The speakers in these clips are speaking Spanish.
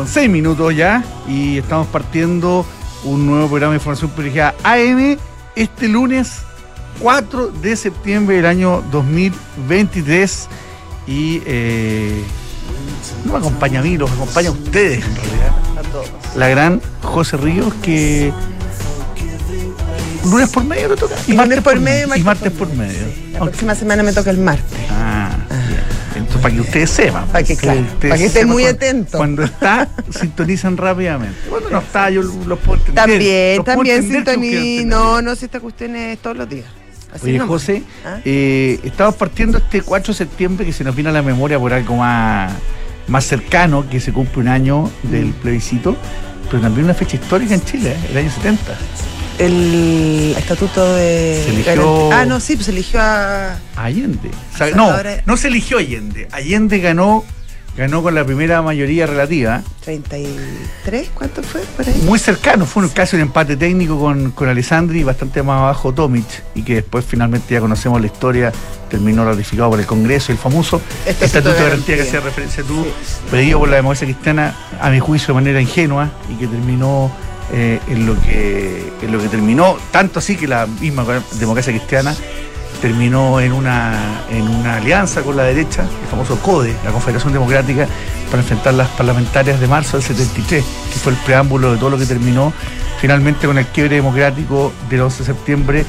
con 6 minutos ya y estamos partiendo un nuevo programa de información privilegiada AM este lunes 4 de septiembre del año 2023 y eh, no me acompaña a mí, los acompaña a ustedes en realidad. La gran José Ríos que lunes por medio le toca. Y martes por medio, y martes por medio. La próxima semana me toca el martes. Para que ustedes sepan. Para que, claro, para que estén muy atentos. Cuando está, sintonizan rápidamente. Cuando no está, yo los puedo entender. También, Los también entienden. No, no, si esta cuestión es todos los días. Así Oye, nomás. José, ¿Ah? eh, estamos partiendo este 4 de septiembre que se nos viene a la memoria por algo más, más cercano, que se cumple un año del plebiscito, pero también una fecha histórica en Chile, ¿eh? el año 70. El estatuto de. Se eligió- Ah, no, sí, pues se eligió a. Allende. O sea, no, no se eligió Allende. Allende ganó, ganó con la primera mayoría relativa. 33, ¿cuánto fue por ahí? Muy cercano, fue un caso de empate técnico con, con Alessandri, bastante más abajo Tomic, y que después finalmente ya conocemos la historia, terminó ratificado por el Congreso, el famoso Estatuto Estatuto de Garantía que hacía referencia tú, Sí. pedido por la democracia cristiana, a mi juicio de manera ingenua, y que terminó eh, en, lo que, en lo que terminó, tanto así que la misma democracia cristiana terminó en una, en una alianza con la derecha, el famoso CODE, la Confederación Democrática, para enfrentar las parlamentarias de marzo del 73, que fue el preámbulo de todo lo que terminó finalmente con el quiebre democrático del 11 de septiembre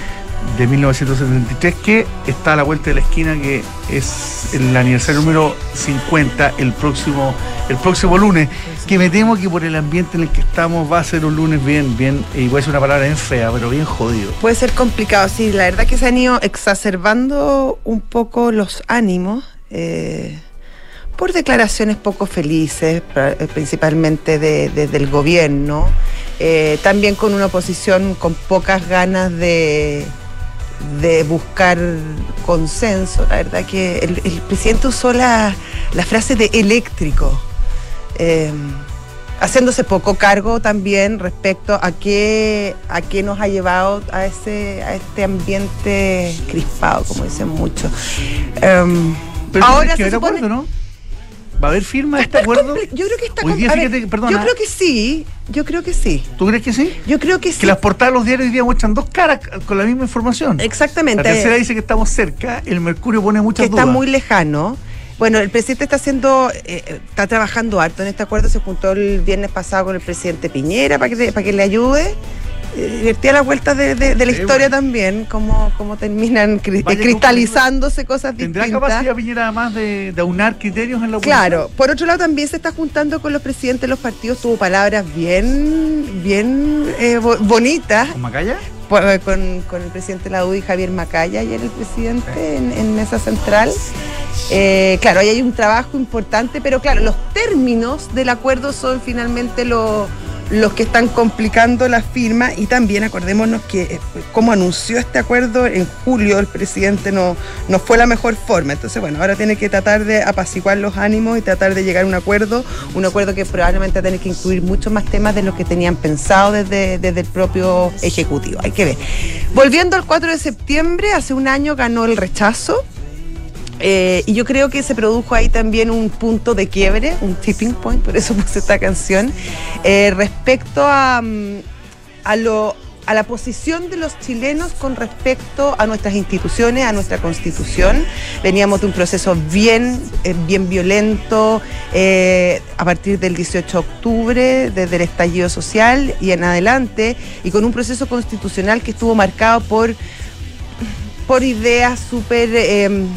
de 1973, que está a la vuelta de la esquina, que es el aniversario número 50 el próximo, el próximo lunes, que me temo que por el ambiente en el que estamos va a ser un lunes bien, bien, y voy a una palabra bien fea, pero bien jodido. Puede ser complicado, sí. La verdad que se han ido exacerbando un poco los ánimos eh, por declaraciones poco felices, eh, principalmente de- de- del gobierno. eh, también con una oposición con pocas ganas de, de buscar consenso. La verdad que el, el presidente usó la, la frase de eléctrico. Eh, haciéndose poco cargo también respecto a qué, a qué nos ha llevado a, ese, a este ambiente crispado, como dicen muchos. Em, Pero ahora se supone- acuerdo, ¿no? ¿Va a haber firma de este acuerdo? Yo creo que está Hoy día, com- a ver, fíjate que- perdona. Yo creo que sí, yo creo que sí. ¿Tú crees que sí? Yo creo que sí. Que las portadas de los diarios hoy día muestran dos caras con la misma información. Exactamente. La tercera dice que estamos cerca, el Mercurio pone muchas que está dudas. muy lejano. Bueno, el presidente está haciendo, eh, eh, está trabajando harto en este acuerdo. Se juntó el viernes pasado con el presidente Piñera para que, le- para que le ayude. Eh, divertía las vueltas de, de- de la Sí, historia bueno. también, cómo, cómo terminan cri- Vaya cristalizándose cosas ¿Tendrá distintas. capacidad Piñera además de, de aunar criterios en la oposición? Claro, por otro lado también se está juntando con los presidentes de los partidos, tuvo palabras bien, bien eh, bo- bonitas ¿Con Macaya? Con, con el presidente de la UDI, Javier Macaya, ayer el presidente en, en mesa central. Eh, claro, ahí hay un trabajo importante, pero claro, los términos del acuerdo son finalmente lo- los que están complicando la firma y también acordémonos que eh, como anunció este acuerdo en julio el presidente no, no fue la mejor forma. Entonces, bueno, ahora tiene que tratar de apaciguar los ánimos y tratar de llegar a un acuerdo, un acuerdo que probablemente va a tener que incluir muchos más temas de los que tenían pensado desde, desde el propio Ejecutivo. Hay que ver. Volviendo al 4 de septiembre, hace un año ganó el rechazo. Eh, y yo creo que se produjo ahí también un punto de quiebre, un tipping point, por eso puse esta canción, eh, respecto a, mm, a, lo, a la posición de los chilenos con respecto a nuestras instituciones, a nuestra constitución. Veníamos de un proceso bien, eh, bien violento a partir del 18 de octubre, desde el estallido social y en adelante, y con un proceso constitucional que estuvo marcado por, por ideas súper... eh,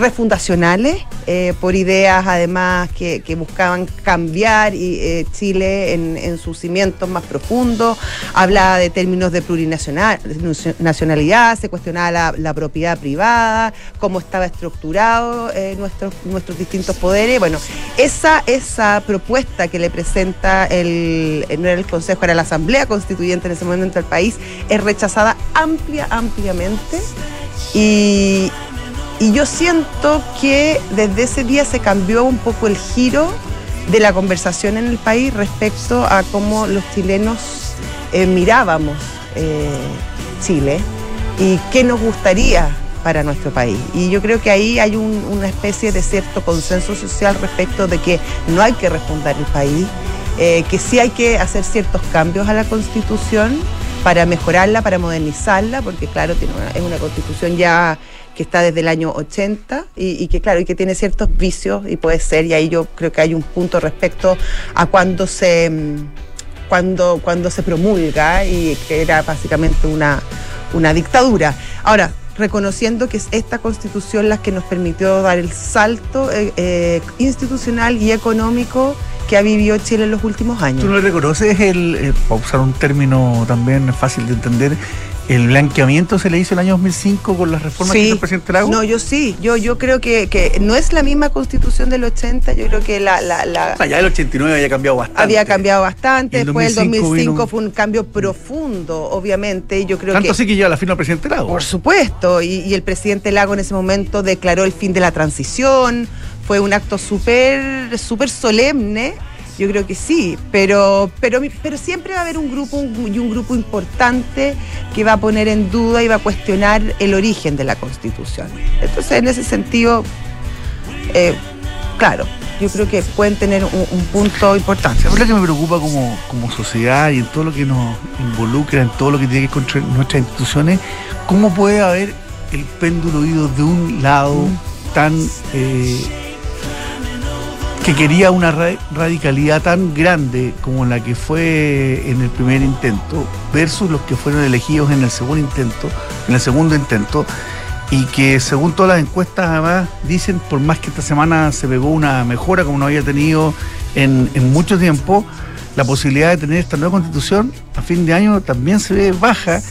refundacionales, eh, por ideas además que, buscaban cambiar y, eh, Chile en, sus cimientos más profundos, hablaba de términos de plurinacionalidad, se cuestionaba la, propiedad privada, cómo estaba estructurado eh, nuestros, nuestros distintos poderes. Bueno, esa, esa propuesta que le presenta el, no era el Consejo, era la Asamblea Constituyente en ese momento del país, es rechazada amplia, ampliamente. Y, y yo siento que desde ese día se cambió un poco el giro de la conversación en el país respecto a cómo los chilenos eh, mirábamos eh, Chile y qué nos gustaría para nuestro país. Y yo creo que ahí hay una especie de cierto consenso social respecto de que no hay que refundar el país, eh, que sí hay que hacer ciertos cambios a la constitución para mejorarla, para modernizarla, porque claro, tiene es una constitución ya que está desde el año 80 y, que claro, y que tiene ciertos vicios y puede ser, y ahí yo creo que hay un punto respecto a cuando se cuando, cuando se promulga y que era básicamente una, una dictadura. Ahora, reconociendo que es esta constitución la que nos permitió dar el salto eh, eh, institucional y económico que ha vivido Chile en los últimos años. ¿Tú no reconoces el, eh, para usar un término también fácil de entender, el blanqueamiento se le hizo el año 2005 con las reformas que hizo el presidente Lago? No, yo sí, yo, yo creo que, que, no es la misma constitución del 80, yo creo que la... la, la ya el 89 había cambiado bastante. Había cambiado bastante, después el 2005 fue un cambio profundo, obviamente, yo creo Tanto que... así que ya la firma el presidente Lago. Por supuesto, y, y el presidente Lago en ese momento declaró el fin de la transición, fue un acto súper, súper solemne, yo creo que sí, pero, pero, pero siempre va a haber un grupo y un grupo importante que va a poner en duda y va a cuestionar el origen de la Constitución. Entonces, en ese sentido, eh, claro, yo creo que pueden tener un, punto importante. Es lo que me preocupa como, como sociedad y en todo lo que nos involucra, en todo lo que tiene que ver con nuestras instituciones, cómo puede haber el péndulo ido de un lado mm. tan... Eh, que quería una radicalidad tan grande como la que fue en el primer intento versus los que fueron elegidos en el segundo intento, en el segundo intento y que según todas las encuestas además dicen por más que esta semana se pegó una mejora como no había tenido en, mucho tiempo, la posibilidad de tener esta nueva constitución a fin de año también se ve baja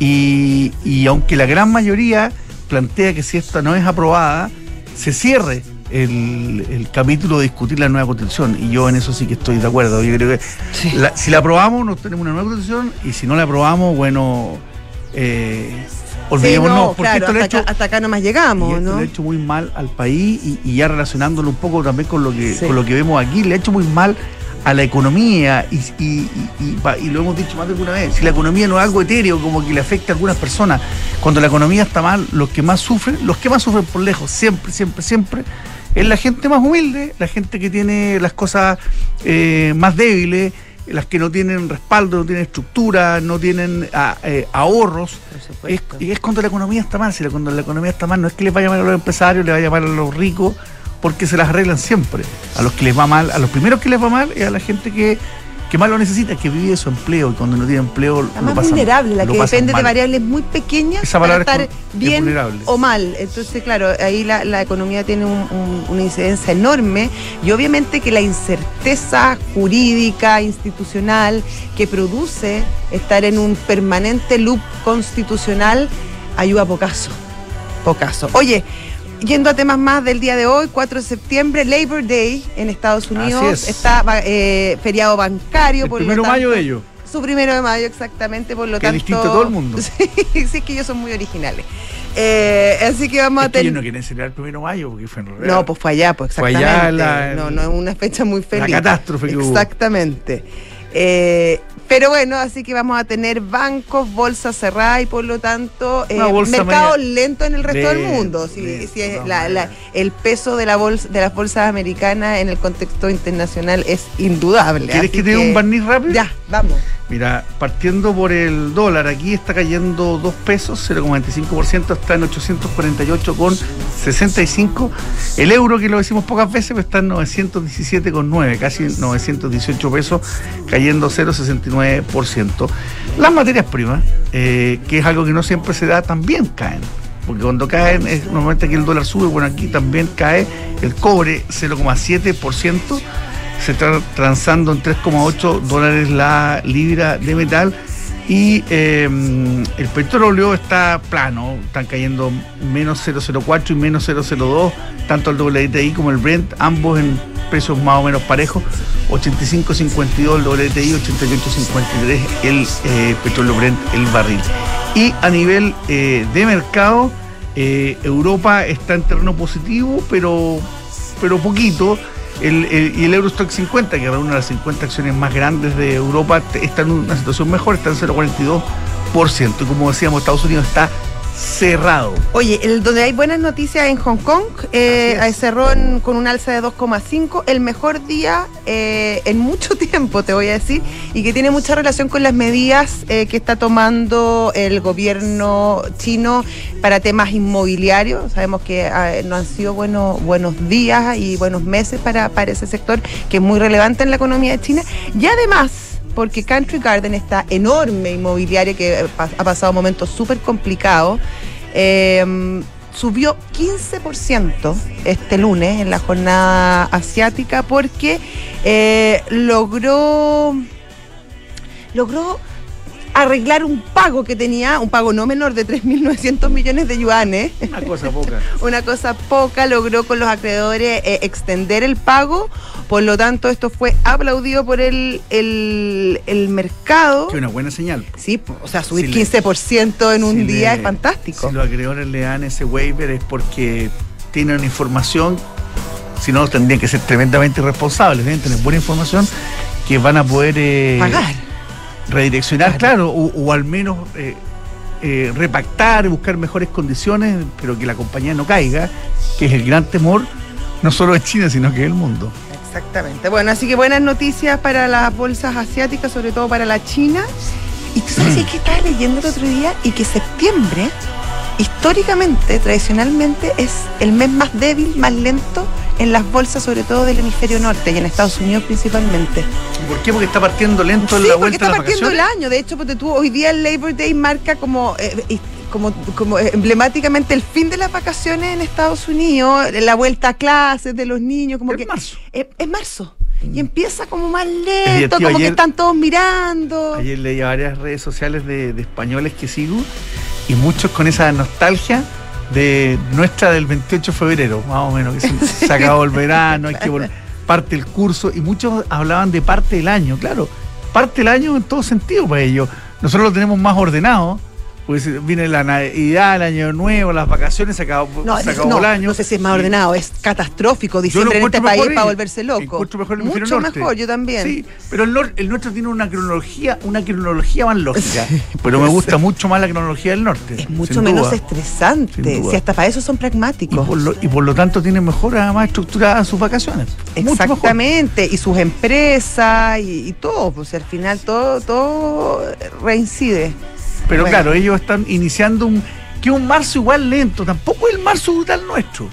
y, y aunque la gran mayoría plantea que si esta no es aprobada, se cierre el, capítulo de discutir la nueva constitución y yo en eso sí que estoy de acuerdo. Yo creo que si la aprobamos, nos tenemos una nueva constitución y si no la aprobamos, bueno, eh, olvidémonos. porque esto hasta, acá, hasta acá nomás llegamos, ¿no? Le ha hecho muy mal al país y, ya relacionándolo un poco también con lo que, con lo que vemos aquí, le ha hecho muy mal a la economía y, y, lo hemos dicho más de alguna vez, si la economía no es algo etéreo como que le afecta a algunas personas, cuando la economía está mal, los que más sufren, los que más sufren por lejos, siempre, siempre, siempre, es la gente más humilde, la gente que tiene las cosas eh, más débiles, las que no tienen respaldo, no tienen estructura, no tienen ah, eh, ahorros. Y es, cuando la economía está mal. Si cuando la economía está mal, no es que les vaya mal a los empresarios, les vaya mal a los ricos, porque se las arreglan siempre. A los que les va mal, a los primeros que les va mal es a la gente que que más lo necesita, que vive su empleo y cuando no tiene empleo. La más vulnerable, la que depende de variables muy pequeñas para estar bien o mal. Entonces, claro, ahí la, economía tiene una incidencia enorme y obviamente que la incerteza jurídica, institucional, que produce estar en un permanente loop constitucional, ayuda a pocaso. Pocaso. Oye, yendo a temas más del día de hoy, 4 de septiembre, Labor Day en Estados Unidos. Está eh, feriado bancario. El primero de mayo de ellos. Su primero de mayo, exactamente, por lo que tanto. distinto todo el mundo. sí, sí, es que ellos son muy originales. Eh, así que vamos a tener. ellos no quieren celebrar el primero de mayo porque fue en realidad. No, pues fue allá, pues exactamente. Fue allá no, no es una fecha muy feliz. La catástrofe que Exactamente. Eh, pero bueno, así que vamos a tener bancos, bolsas cerradas y por lo tanto eh, mercado lento en el resto del mundo. Si, es el peso de, la bolsa, de las bolsas americanas en el contexto internacional es indudable. ¿Quieres que te dé un barniz rápido? Ya, vamos. Mira, partiendo por el dólar, aquí está cayendo 2 pesos, 0,25%, está en 848,65. El euro, que lo decimos pocas veces, está en 917,9, casi 918 pesos, cayendo 0,69%. Las materias primas, eh, que es algo que no siempre se da, también caen porque cuando caen, es, normalmente aquí el dólar sube, bueno, aquí también cae el cobre 0,7%, se está transando en 3,8 dólares la libra de metal y em, el petróleo está plano, están cayendo menos 0,04 y menos 0,02, tanto el WTI como el Brent, ambos en precios más o menos parejos, 85,52 el WTI, 88,53 el eh, petróleo Brent, el barril. Y a nivel eh, de mercado, eh, Europa está en terreno positivo, pero, pero poquito y el Eurostock 50, que reúne las 50 acciones más grandes de Europa, está en una situación mejor, está en 0,42%. Y como decíamos, Estados Unidos está cerrado. Oye, el, donde hay buenas noticias en Hong Kong, eh, cerró con un alza de 2,5, el mejor día eh, en mucho tiempo, te voy a decir, y que tiene mucha relación con las medidas eh, que está tomando el gobierno chino para temas inmobiliarios. Sabemos que ah, no han sido buenos, buenos días y buenos meses para, para ese sector, que es muy relevante en la economía de China. Y además, porque Country Garden, esta enorme inmobiliaria que ha pasado momentos súper complicados, eh, subió 15% este lunes en la jornada asiática porque eh, logró logró arreglar un pago que tenía, un pago no menor de 3.900 millones de yuanes. Una cosa poca. Una cosa poca, logró con los acreedores eh, extender el pago, por lo tanto esto fue aplaudido por el, el, mercado. Que una buena señal. Sí, o sea, subir 15% en un día es fantástico. Si los acreedores le dan ese waiver es porque tienen información, si no tendrían que ser tremendamente responsables, deben tener buena información que van a poder... Eh, Pagar redireccionar, claro, o, al menos eh, eh, repactar, buscar mejores condiciones, pero que la compañía no caiga, que es el gran temor, no solo de China, sino que del mundo. Exactamente. Bueno, así que buenas noticias para las bolsas asiáticas, sobre todo para la China. Y tú sabes que estaba leyendo el otro día y que septiembre, históricamente, tradicionalmente, es el mes más débil, más lento en las bolsas, sobre todo del hemisferio norte y en Estados Unidos principalmente. ¿Por qué? Porque está partiendo lento en la vuelta porque está partiendo el año. De hecho, porque tú hoy día el Labor Day marca como, eh, como, como emblemáticamente el fin de las vacaciones en Estados Unidos, la vuelta a clases de los niños, como que marzo. Es, marzo. Y empieza como más lento, como que están todos mirando. Ayer leí varias redes sociales de, de españoles que sigo y muchos con esa nostalgia de nuestra del 28 de febrero, más o menos, que se, acabó el verano, hay que volver, parte el curso, y muchos hablaban de parte del año, claro, parte del año en todo sentido para ellos. Nosotros lo tenemos más ordenado, pues viene la Navidad, el Año Nuevo, las vacaciones, se acabó, el año. No sé si es más ordenado, es catastrófico diciembre en este país para volverse loco. Mejor el Mucho mejor, yo también. Sí, pero el, el, nuestro tiene una cronología, una cronología más lógica. pero me gusta mucho más la cronología del norte. Es mucho menos estresante. Si hasta para eso son pragmáticos. Y por lo, tanto tienen mejor, más estructuradas sus vacaciones. Exactamente. Y sus empresas y, todo. Pues al final todo, todo reincide. Pero claro, ellos están iniciando un que un marzo igual lento, tampoco es el marzo brutal nuestro.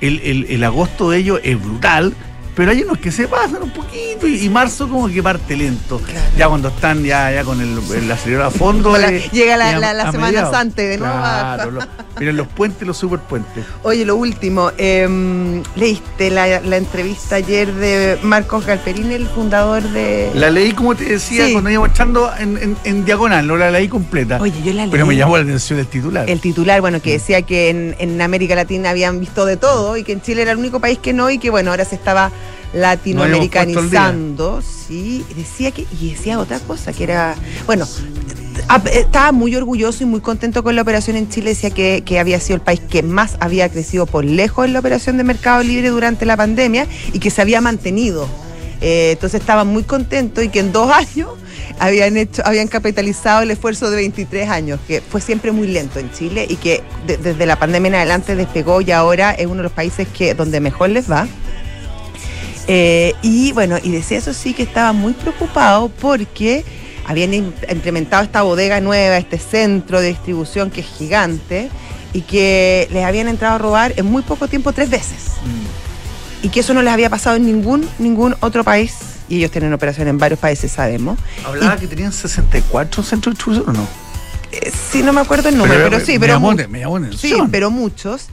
El, el, el, agosto de ellos es brutal, pero hay unos que se pasan un poquito y, marzo como que parte lento. Ya cuando están ya, ya con el, el acelerador a fondo. llega la, la, semana antes de nuevo. Claro, miren los puentes, los superpuentes. Oye, lo último, em, leíste la, entrevista ayer de Marcos Galperín, el fundador de. La leí, como te decía, cuando iba echando en, en, diagonal, no la leí completa. Oye, yo la leí. Pero me llamó la atención el titular. El titular, bueno, que decía que en, en América Latina habían visto de todo y que en Chile era el único país que no y que, bueno, ahora se estaba latinoamericanizando, sí, decía que, y decía otra cosa, que era, bueno, estaba muy orgulloso y muy contento con la operación en Chile, decía que, había sido el país que más había crecido por lejos en la operación de Mercado Libre durante la pandemia y que se había mantenido. Eh, entonces estaba muy contento y que en dos años habían hecho, habían capitalizado el esfuerzo de 23 años, que fue siempre muy lento en Chile y que desde la pandemia en adelante despegó y ahora es uno de los países que donde mejor les va. Eh, y bueno, y decía eso sí que estaba muy preocupado porque habían implementado esta bodega nueva, este centro de distribución que es gigante y que les habían entrado a robar en muy poco tiempo tres veces. Mm. Y que eso no les había pasado en ningún, ningún otro país. Y ellos tienen operación en varios países, sabemos. ¿Hablaba que tenían 64 centros de distribución o no? Eh, sí, no me acuerdo el número, pero, sí, pero, me sí, pero muchos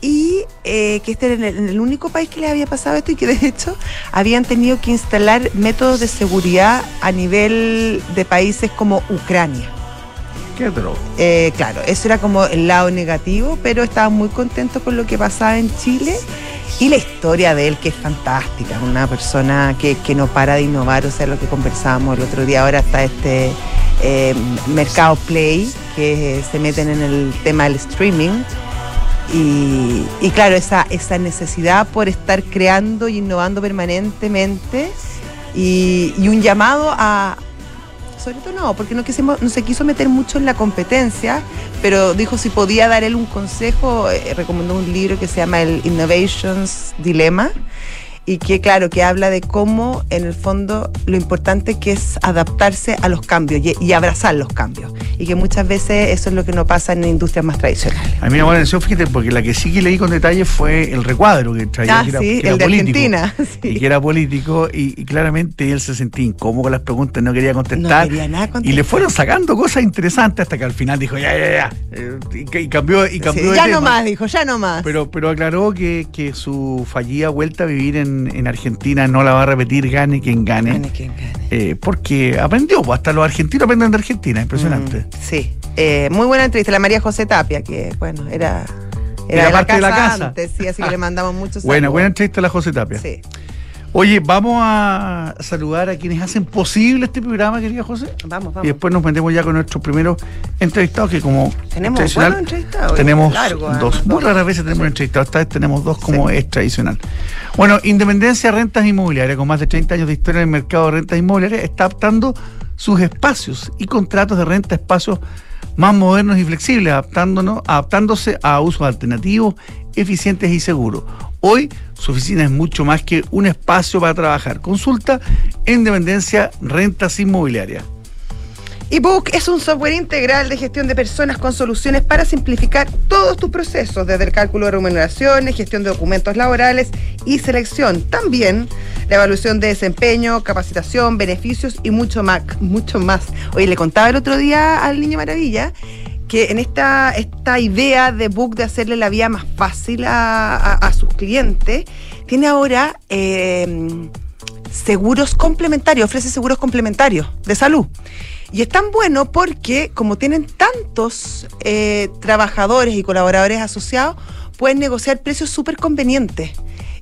y eh, que este era el, único país que les había pasado esto y que de hecho habían tenido que instalar métodos de seguridad a nivel de países como Ucrania. ¿Qué eh, claro, eso era como el lado negativo, pero estaba muy contento con lo que pasaba en Chile. Y la historia de él que es fantástica, una persona que, no para de innovar, o sea, lo que conversábamos el otro día, ahora está este eh, Mercado Play, que se meten en el tema del streaming y, claro, esa, esa necesidad por estar creando y innovando permanentemente y, un llamado a, sobre todo no, porque no, quisimos, no se quiso meter mucho en la competencia, pero dijo si podía dar él un consejo, eh, recomendó un libro que se llama el Innovations Dilemma, y que claro, que habla de cómo en el fondo lo importante que es adaptarse a los cambios y, abrazar los cambios. Y que muchas veces eso es lo que no pasa en industrias más tradicionales. A mí me llamó la atención, fíjate, porque la que sí que leí con detalle fue el recuadro que traía, ah, que era, sí, el de Argentina. Y que era político, y, claramente él se sentía incómodo con las preguntas, no quería contestar. No quería nada contestar. Y le fueron sacando cosas interesantes hasta que al final dijo, ya, ya, ya. Eh, y, cambió, y cambió Ya no más, dijo, ya no más. Pero, pero aclaró que, que su fallida vuelta a vivir en en, Argentina no la va a repetir gane quien gane. Eh, porque aprendió, pues, hasta los argentinos aprenden de Argentina, impresionante. Mm, sí, eh, muy buena entrevista, la María José Tapia, que bueno, era... Era, parte de la casa. Antes, sí, así que le mandamos muchos Bueno, buena entrevista a la José Tapia. Sí. Oye, vamos a saludar a quienes hacen posible este programa, querida José. Vamos, vamos. Y después nos metemos ya con nuestros primeros entrevistados, que como tenemos buenos entrevistados. Tenemos dos. Muy raras veces tenemos entrevistados. Esta vez tenemos dos como es tradicional. Bueno, Independencia Rentas Inmobiliarias, con más de 30 años de historia en el mercado de rentas inmobiliarias, está adaptando sus espacios y contratos de renta a espacios más modernos y flexibles, adaptándonos, adaptándose a usos alternativos, eficientes y seguros. Hoy su oficina es mucho más que un espacio para trabajar. Consulta en Dependencia Rentas Inmobiliarias. eBook es un software integral de gestión de personas con soluciones para simplificar todos tus procesos, desde el cálculo de remuneraciones, gestión de documentos laborales y selección. También la evaluación de desempeño, capacitación, beneficios y mucho más. Mucho más. Le contaba el otro día al Niño Maravilla que en esta, esta idea de Book de hacerle la vida más fácil a, sus clientes, tiene ahora em, seguros complementarios, ofrece seguros complementarios de salud. Y es tan bueno porque como tienen tantos eh, trabajadores y colaboradores asociados, pueden negociar precios súper convenientes.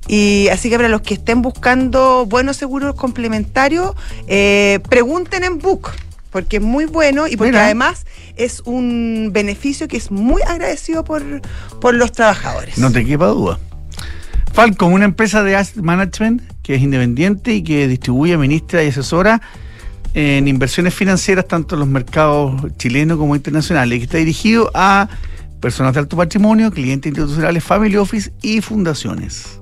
Y así que para los que estén buscando buenos seguros complementarios, eh, pregunten en Book porque es muy bueno y porque además es un beneficio que es muy agradecido por, por los trabajadores. No te quepa duda. Falcon, una empresa de asset management que es independiente y que distribuye, administra y asesora en inversiones financieras tanto en los mercados chilenos como internacionales, y que está dirigido a personas de alto patrimonio, clientes institucionales, family office y fundaciones.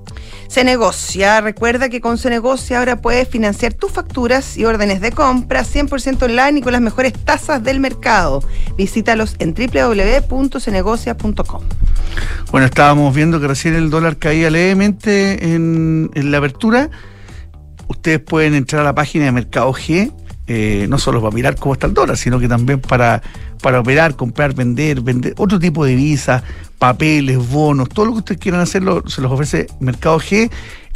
Se negocia. Recuerda que con Se negocia ahora puedes financiar tus facturas y órdenes de compra 100% online y con las mejores tasas del mercado. Visítalos en www.cenegocia.com. Bueno, estábamos viendo que recién el dólar caía levemente en, la apertura. Ustedes pueden entrar a la página de Mercado G, eh, no solo para mirar cómo está el dólar, sino que también para, para operar, comprar, vender, vender otro tipo de divisas, papeles, bonos, todo lo que ustedes quieran hacerlo, se los ofrece Mercado G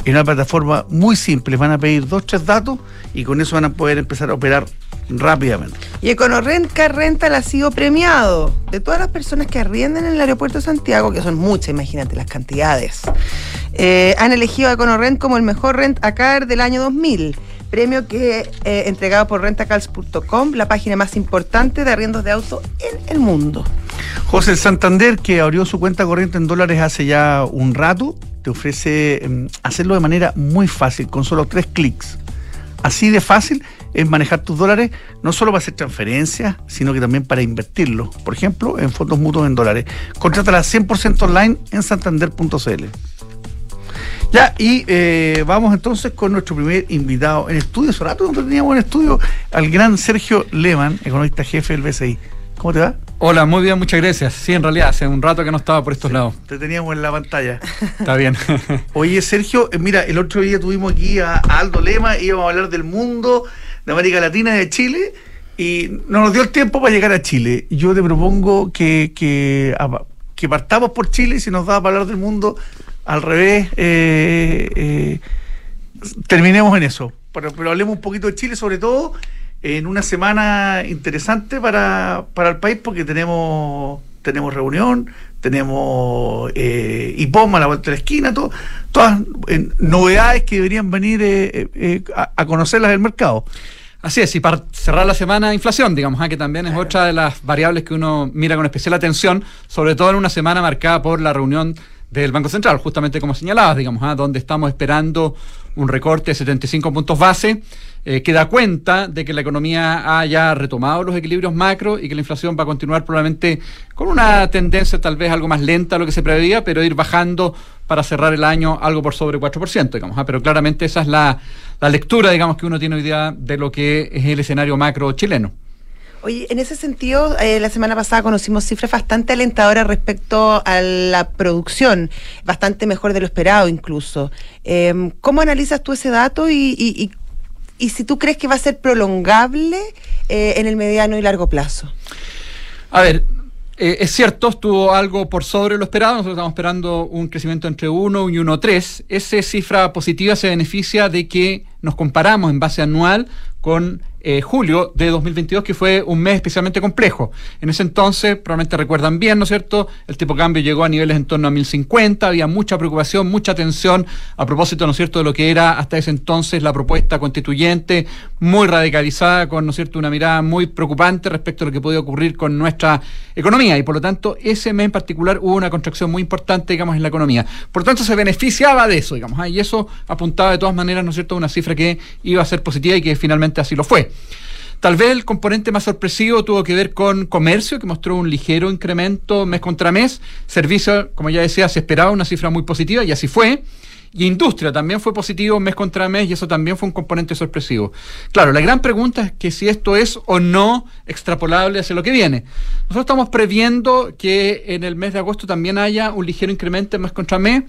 en una plataforma muy simple. Van a pedir dos, tres datos y con eso van a poder empezar a operar rápidamente. Y EconoRent Car Rental ha sido premiado. De todas las personas que arrienden en el aeropuerto de Santiago, que son muchas, imagínate las cantidades, eh, han elegido a EconoRent como el mejor rent a car del año 2000 premio que eh, entregado por rentacals.com, la página más importante de arriendos de auto en el mundo. José Santander, que abrió su cuenta corriente en dólares hace ya un rato, te ofrece em, hacerlo de manera muy fácil, con solo tres clics. Así de fácil es manejar tus dólares, no solo para hacer transferencias, sino que también para invertirlos. Por ejemplo, en fondos mutuos en dólares. Contrátala 100% online en santander.cl. Ya, y eh, vamos entonces con nuestro primer invitado en estudio. Hace rato donde teníamos en estudio al gran Sergio Lehmann, economista jefe del BCI. ¿Cómo te va? Hola, muy bien, muchas gracias. Sí, en realidad, hace un rato que no estaba por estos lados. Te teníamos en la pantalla. Está bien. Oye, Sergio, eh, mira, el otro día tuvimos aquí a, Aldo Lema, íbamos a hablar del mundo, de América Latina y de Chile, y no nos dio el tiempo para llegar a Chile. Yo te propongo que, que, que partamos por Chile, y si nos da para hablar del mundo, al revés, eh, eh, terminemos en eso. Pero, pero, hablemos un poquito de Chile, sobre todo en una semana interesante para, para el país, porque tenemos, tenemos reunión, tenemos eh, IPOM a la vuelta de la esquina, todo, todas eh, novedades que deberían venir a, a conocerlas del mercado. Así es, y para cerrar la semana, inflación, digamos, ¿ah? que también es otra de las variables que uno mira con especial atención, sobre todo en una semana marcada por la reunión del Banco Central, justamente como señalabas, digamos, ¿ah? donde estamos esperando un recorte de 75 puntos base, eh, que da cuenta de que la economía haya retomado los equilibrios macro y que la inflación va a continuar probablemente con una tendencia tal vez algo más lenta a lo que se preveía, pero ir bajando para cerrar el año algo por sobre 4%, digamos. ¿ah? Pero claramente esa es la, la lectura, digamos, que uno tiene hoy día de lo que es el escenario macro chileno. Oye, en ese sentido, eh, la semana pasada conocimos cifras bastante alentadoras respecto a la producción, bastante mejor de lo esperado incluso. Em, ¿Cómo analizas tú ese dato y, si tú crees que va a ser prolongable eh, en el mediano y largo plazo? A ver, eh, es cierto, estuvo algo por sobre lo esperado. Nosotros estamos esperando un crecimiento entre 1 y 1,3. Esa cifra positiva se beneficia de que nos comparamos en base anual con eh, julio de 2022, que fue un mes especialmente complejo. En ese entonces, probablemente recuerdan bien, ¿no es cierto? El tipo de cambio llegó a niveles en torno a 1050, había mucha preocupación, mucha tensión a propósito, ¿no es cierto?, de lo que era hasta ese entonces la propuesta constituyente, muy radicalizada, con, ¿no es cierto?, una mirada muy preocupante respecto a lo que podía ocurrir con nuestra economía. Y por lo tanto, ese mes en particular hubo una contracción muy importante, digamos, en la economía. Por lo tanto, se beneficiaba de eso, digamos, ¿ah? y eso apuntaba de todas maneras, ¿no es cierto?, a una cifra que iba a ser positiva y que finalmente así lo fue. Tal vez el componente más sorpresivo tuvo que ver con comercio, que mostró un ligero incremento mes contra mes. Servicio, como ya decía, se esperaba una cifra muy positiva y así fue. Y industria también fue positivo mes contra mes y eso también fue un componente sorpresivo. Claro, la gran pregunta es que si esto es o no extrapolable hacia lo que viene. Nosotros estamos previendo que en el mes de agosto también haya un ligero incremento mes contra mes.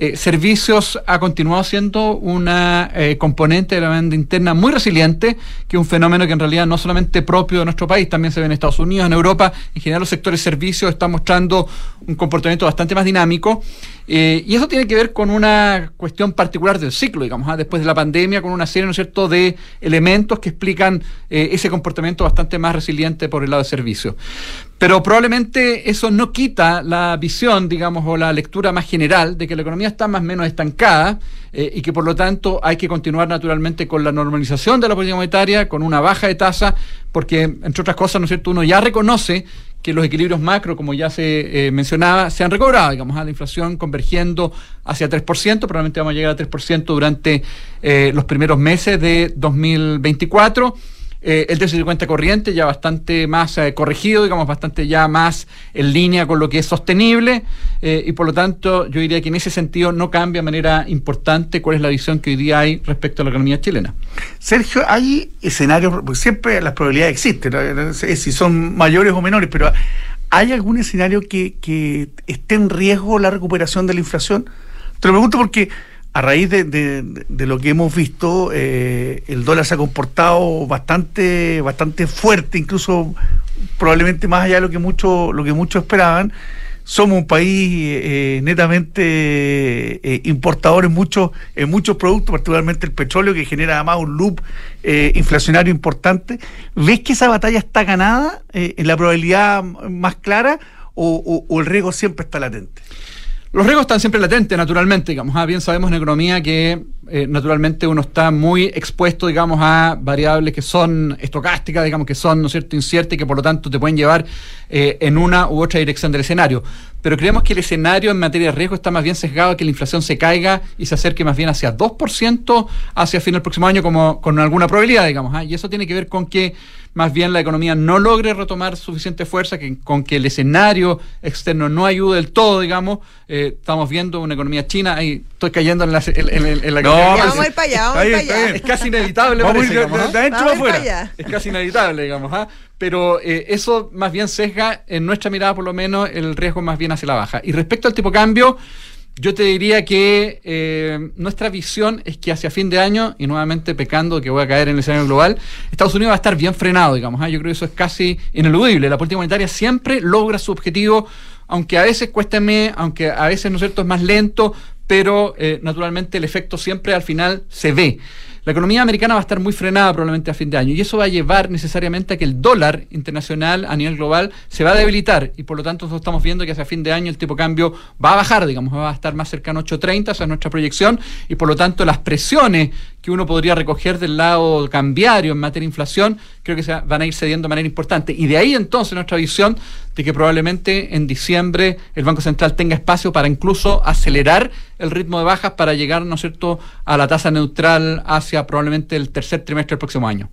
Eh, servicios ha continuado siendo una eh, componente de la demanda interna muy resiliente, que es un fenómeno que en realidad no solamente propio de nuestro país, también se ve en Estados Unidos, en Europa. En general, los sectores servicios están mostrando un comportamiento bastante más dinámico. Eh, y eso tiene que ver con una cuestión particular del ciclo, digamos, ¿ah? después de la pandemia, con una serie, de elementos que explican ese comportamiento bastante más resiliente por el lado de servicios. Pero probablemente eso no quita la visión, digamos, o la lectura más general de que la economía está más o menos estancada eh, y que por lo tanto hay que continuar naturalmente con la normalización de la política monetaria, con una baja de tasa, porque entre otras cosas, ¿no es cierto?, uno ya reconoce que los equilibrios macro, como ya se eh, mencionaba, se han recobrado, digamos, a la inflación convergiendo hacia 3%, probablemente vamos a llegar a 3% durante eh, los primeros meses de 2024 eh, el déficit de cuenta corriente ya bastante más eh, corregido, digamos, bastante ya más en línea con lo que es sostenible eh, y por lo tanto yo diría que en ese sentido no cambia de manera importante cuál es la visión que hoy día hay respecto a la economía chilena. Sergio, hay escenarios, porque siempre las probabilidades existen, ¿no? si son mayores o menores, pero ¿hay algún escenario que, que esté en riesgo la recuperación de la inflación? Te lo pregunto porque a raíz de, lo que hemos visto, eh, el dólar se ha comportado bastante, bastante fuerte, incluso probablemente más allá de lo que muchos, lo que muchos esperaban. Somos un país eh, netamente eh, importador en muchos, en muchos productos, particularmente el petróleo, que genera además un loop inflacionario importante. ¿Ves que esa batalla está ganada en la probabilidad más clara o el riesgo siempre está latente? Los riesgos están siempre latentes, naturalmente, digamos. Ah, bien sabemos en economía que eh, naturalmente uno está muy expuesto, digamos, a variables que son estocásticas, digamos, que son, ¿no cierto?, inciertas y que por lo tanto te pueden llevar eh, en una u otra dirección del escenario. Pero creemos que el escenario en materia de riesgo está más bien sesgado a que la inflación se caiga y se acerque más bien hacia 2% hacia fin del próximo año, como con alguna probabilidad, digamos. Ah, y eso tiene que ver con que más bien la economía no logre retomar suficiente fuerza, que, con que el escenario externo no ayude del todo, digamos. Eh, estamos viendo una economía china, ahí estoy cayendo en la, en, la vamos a ir para allá, vamos para allá. Es casi inevitable. Vamos de, adentro afuera. Es casi inevitable, digamos. Pero eh, eso más bien sesga, en nuestra mirada por lo menos, el riesgo más bien hacia la baja. Y respecto al tipo cambio, yo te diría que eh, nuestra visión es que hacia fin de año, y nuevamente pecando que voy a caer en el escenario global, Estados Unidos va a estar bien frenado, digamos. ¿ah? Yo creo que eso es casi ineludible. La política monetaria siempre logra su objetivo, aunque a veces cuésteme, aunque a veces, ¿no es cierto?, es más lento, pero eh, naturalmente el efecto siempre al final se ve. La economía americana va a estar muy frenada probablemente a fin de año y eso va a llevar necesariamente a que el dólar internacional a nivel global se va a debilitar y por lo tanto nosotros estamos viendo que hacia fin de año el tipo de cambio va a bajar, digamos, va a estar más cercano a 8.30, esa es nuestra proyección y por lo tanto las presiones que uno podría recoger del lado cambiario en materia de inflación, creo que se van a ir cediendo de manera importante. Y de ahí entonces nuestra visión de que probablemente en diciembre el Banco Central tenga espacio para incluso acelerar el ritmo de bajas para llegar, ¿no es cierto?, a la tasa neutral hacia probablemente el tercer trimestre del próximo año.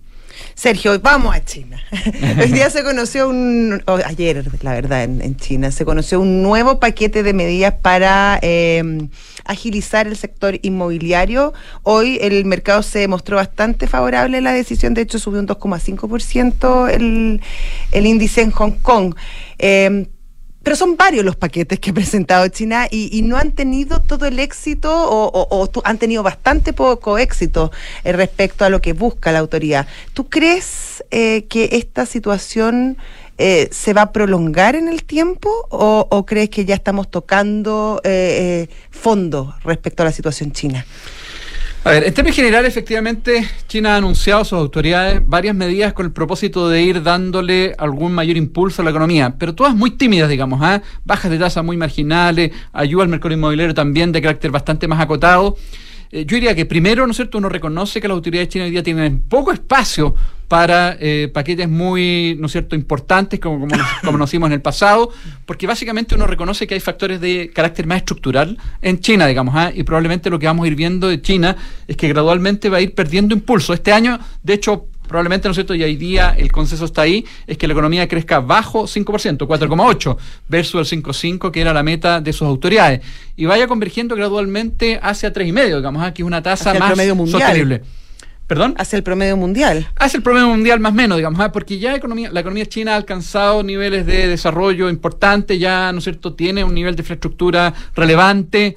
Sergio, vamos a China. Hoy día se conoció un, ayer, la verdad, en, China, se conoció un nuevo paquete de medidas para em, agilizar el sector inmobiliario. Hoy el mercado se mostró bastante favorable a la decisión, de hecho subió un 2,5% el, el índice en Hong Kong. Eh, pero son varios los paquetes que ha presentado China y, no han tenido todo el éxito o, han tenido bastante poco éxito eh, respecto a lo que busca la autoridad. ¿Tú crees eh, que esta situación eh, se va a prolongar en el tiempo o, crees que ya estamos tocando fondo respecto a la situación china? A ver, en términos generales, efectivamente, China ha anunciado a sus autoridades varias medidas con el propósito de ir dándole algún mayor impulso a la economía, pero todas muy tímidas, digamos, ¿ah? bajas de tasa muy marginales, ayuda al mercado inmobiliario también de carácter bastante más acotado. Eh, yo diría que primero, ¿no es cierto?, uno reconoce que las autoridades chinas hoy día tienen poco espacio para eh, paquetes muy, ¿no es cierto?, importantes, como, como, nos, conocimos en el pasado, porque básicamente uno reconoce que hay factores de carácter más estructural en China, digamos, ¿ah? y probablemente lo que vamos a ir viendo de China es que gradualmente va a ir perdiendo impulso. Este año, de hecho, probablemente, ¿no es cierto? Y hoy día el consenso está ahí, es que la economía crezca bajo 5%, 4,8%, versus el 5,5% que era la meta de sus autoridades. Y vaya convergiendo gradualmente hacia 3,5%, digamos, aquí ¿ah? es una tasa más sostenible. ¿Perdón? Hacia el promedio mundial. Hacia el promedio mundial más o menos, digamos, ¿ah? porque ya economía, la economía china ha alcanzado niveles de desarrollo importantes, ya, ¿no es cierto?, tiene un nivel de infraestructura relevante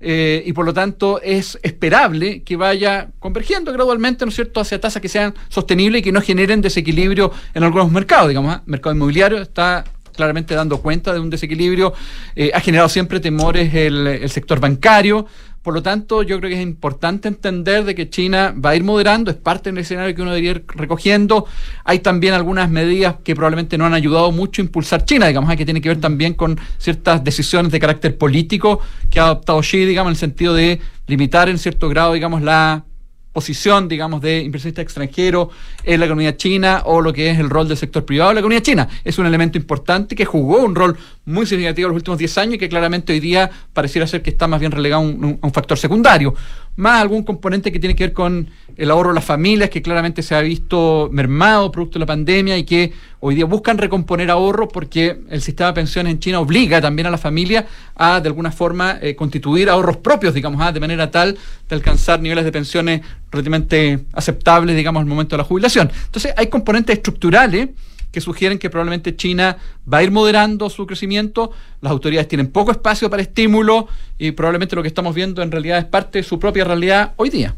eh, y por lo tanto es esperable que vaya convergiendo gradualmente, ¿no es cierto?, hacia tasas que sean sostenibles y que no generen desequilibrio en algunos mercados, digamos, ¿ah? mercado inmobiliario está claramente dando cuenta de un desequilibrio, eh, ha generado siempre temores el, el sector bancario, por lo tanto, yo creo que es importante entender de que China va a ir moderando, es parte del escenario que uno debería ir recogiendo. Hay también algunas medidas que probablemente no han ayudado mucho a impulsar China, digamos, que tiene que ver también con ciertas decisiones de carácter político que ha adoptado Xi, digamos, en el sentido de limitar en cierto grado, digamos, la posición, digamos, de inversionista extranjero en la economía china o lo que es el rol del sector privado en la economía china. Es un elemento importante que jugó un rol muy significativo en los últimos 10 años y que claramente hoy día pareciera ser que está más bien relegado a un, factor secundario. Más algún componente que tiene que ver con el ahorro de las familias, que claramente se ha visto mermado producto de la pandemia y que hoy día buscan recomponer ahorro porque el sistema de pensiones en China obliga también a la familia a, de alguna forma, eh, constituir ahorros propios, digamos, ah, de manera tal de alcanzar niveles de pensiones relativamente aceptables, digamos, al momento de la jubilación. Entonces, hay componentes estructurales que sugieren que probablemente China va a ir moderando su crecimiento, las autoridades tienen poco espacio para estímulo y probablemente lo que estamos viendo en realidad es parte de su propia realidad hoy día.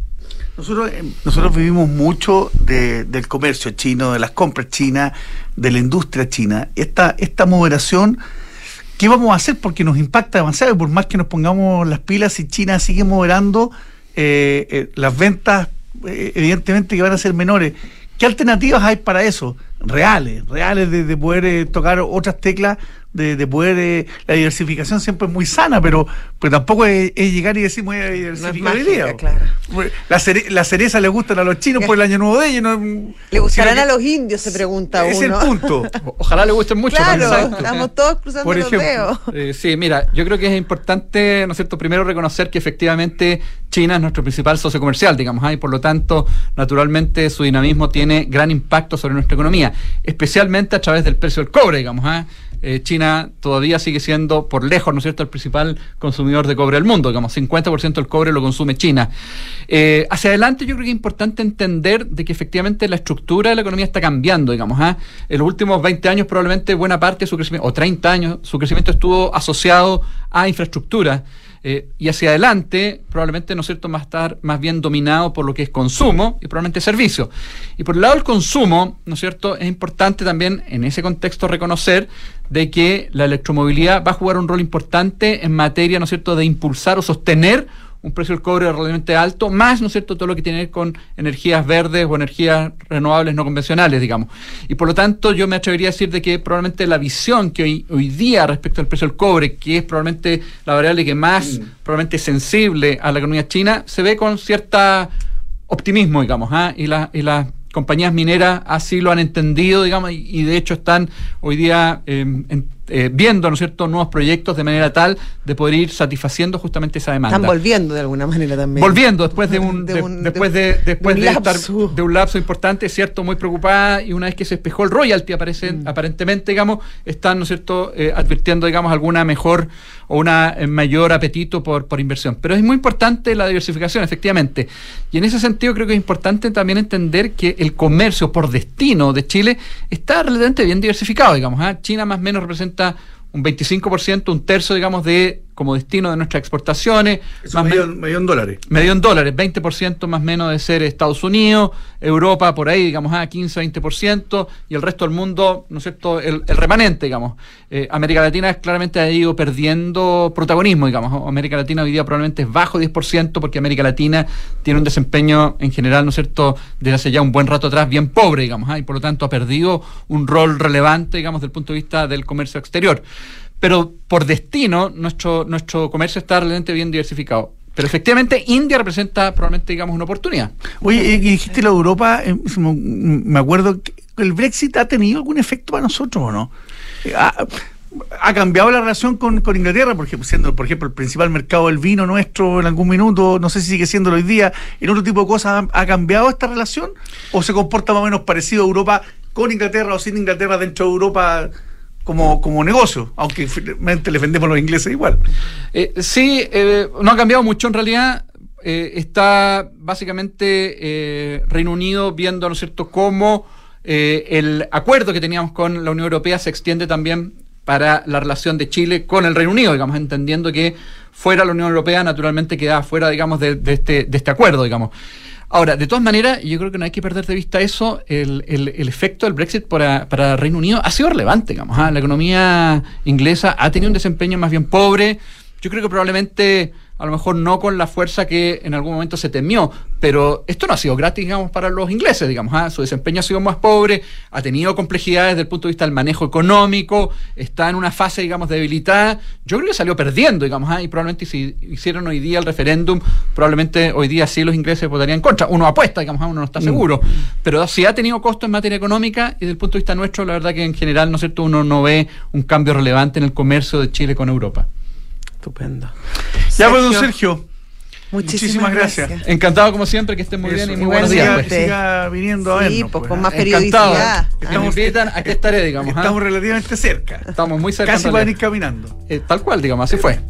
Nosotros, eh, nosotros vivimos mucho del comercio chino, de las compras chinas, de la industria china. Esta, esta moderación, ¿qué vamos a hacer? Porque nos impacta demasiado y por más que nos pongamos las pilas, si China sigue moderando, eh, eh, las ventas evidentemente que van a ser menores. ¿Qué alternativas hay para eso? Reales, reales de, poder tocar otras teclas de, poder. Eh, la diversificación siempre es muy sana, pero, pero tampoco es, llegar y decir muy diversificar la, la, cereza le gustan a los chinos por el año nuevo de ellos. le gustarán a los indios, se pregunta uno. Es el punto. Ojalá le gusten mucho. Claro, estamos todos cruzando por ejemplo, los dedos. Eh, sí, mira, yo creo que es importante, ¿no es cierto?, primero reconocer que efectivamente China es nuestro principal socio comercial, digamos, ¿ah? y por lo tanto, naturalmente, su dinamismo tiene gran impacto sobre nuestra economía, especialmente a través del precio del cobre, digamos. ¿ah? Eh, China todavía sigue siendo, por lejos, ¿no es cierto?, el principal consumidor de cobre del mundo. Digamos, 50% del cobre lo consume China. Eh, hacia adelante yo creo que es importante entender de que efectivamente la estructura de la economía está cambiando, digamos. ¿ah? En los últimos 20 años probablemente buena parte de su crecimiento, o 30 años, su crecimiento estuvo asociado a infraestructura. Eh, y hacia adelante probablemente, ¿no es cierto?, va a estar más bien dominado por lo que es consumo y probablemente servicio. Y por el lado del consumo, ¿no es cierto?, es importante también en ese contexto reconocer de que la electromovilidad va a jugar un rol importante en materia, ¿no es cierto?, de impulsar o sostener un precio del cobre relativamente alto, más, ¿no es cierto?, todo lo que tiene que ver con energías verdes o energías renovables no convencionales, digamos. Y por lo tanto, yo me atrevería a decir de que probablemente la visión que hoy, hoy día respecto al precio del cobre, que es probablemente la variable que más, mm. probablemente sensible a la economía china, se ve con cierta optimismo, digamos, ¿ah? y, la, y las compañías mineras así lo han entendido, digamos, y, de hecho están hoy día em, eh, viendo, ¿no es cierto?, nuevos proyectos de manera tal de poder ir satisfaciendo justamente esa demanda. Están volviendo de alguna manera también. Volviendo después de un, después de, después de, lapso. de un lapso importante, cierto, muy preocupada y una vez que se espejó el royalty mm. aparentemente, digamos, están, ¿no es cierto?, eh, advirtiendo, digamos, alguna mejor o una eh, mayor apetito por, por inversión. Pero es muy importante la diversificación, efectivamente. Y en ese sentido creo que es importante también entender que el comercio por destino de Chile está relativamente bien diversificado, digamos. ¿ah? China más o menos representa un 25%, un tercio, digamos, de como destino de nuestras exportaciones. más medio, medio, en dólares. Medio en dólares, 20% más o menos de ser Estados Unidos, Europa por ahí, digamos, a 15, 20%, y el resto del mundo, ¿no es cierto?, el, remanente, digamos. Eh, América Latina claramente ha ido perdiendo protagonismo, digamos. América Latina hoy día probablemente es bajo 10%, porque América Latina tiene un desempeño en general, ¿no es cierto?, desde hace ya un buen rato atrás, bien pobre, digamos, ¿ah? y por lo tanto ha perdido un rol relevante, digamos, desde el punto de vista del comercio exterior pero por destino nuestro, nuestro comercio está realmente bien diversificado. Pero efectivamente India representa probablemente, digamos, una oportunidad. Oye, y dijiste la Europa, eh, me acuerdo que el Brexit ha tenido algún efecto para nosotros o no. Ha, cambiado la relación con, Inglaterra, por ejemplo, siendo, por ejemplo, el principal mercado del vino nuestro en algún minuto, no sé si sigue siendo hoy día, en otro tipo de cosas, ¿ha, cambiado esta relación? ¿O se comporta más o menos parecido a Europa con Inglaterra o sin Inglaterra dentro de Europa? Como, como negocio, aunque finalmente le vendemos a los ingleses igual. Eh, sí, eh, no ha cambiado mucho en realidad. Eh, está básicamente Reino Unido viendo, ¿no es cierto?, cómo el acuerdo que teníamos con la Unión Europea se extiende también para la relación de Chile con el Reino Unido, digamos, entendiendo que fuera la Unión Europea naturalmente queda fuera, digamos, de, de, este, de este acuerdo, digamos. Ahora, de todas maneras, yo creo que no hay que perder de vista eso, el, el, efecto del Brexit para, para, Reino Unido ha sido relevante, digamos. ¿ah? La economía inglesa ha tenido un desempeño más bien pobre. Yo creo que probablemente a lo mejor no con la fuerza que en algún momento se temió, pero esto no ha sido gratis, digamos, para los ingleses, digamos, ¿ah? su desempeño ha sido más pobre, ha tenido complejidades desde el punto de vista del manejo económico, está en una fase, digamos, debilitada, yo creo que salió perdiendo, digamos, ¿ah? y probablemente si hicieron hoy día el referéndum, probablemente hoy día sí los ingleses votarían en contra, uno apuesta, digamos, ¿ah? uno no está mm. seguro, pero si ha tenido costo en materia económica y desde el punto de vista nuestro, la verdad que en general, ¿no es cierto?, uno no ve un cambio relevante en el comercio de Chile con Europa. Estupendo. Ya, bueno, Sergio. Muchísimas, gracias. Encantado como siempre, que estén muy bien y muy buenos días. Pues. siga viniendo a vernos. Sí, pues, con más periodicidad. Estamos, invitan, aquí estaré, digamos. ¿ah? Estamos relativamente cerca. Estamos muy cerca. Casi para ir caminando. Eh, tal cual, digamos, así fue.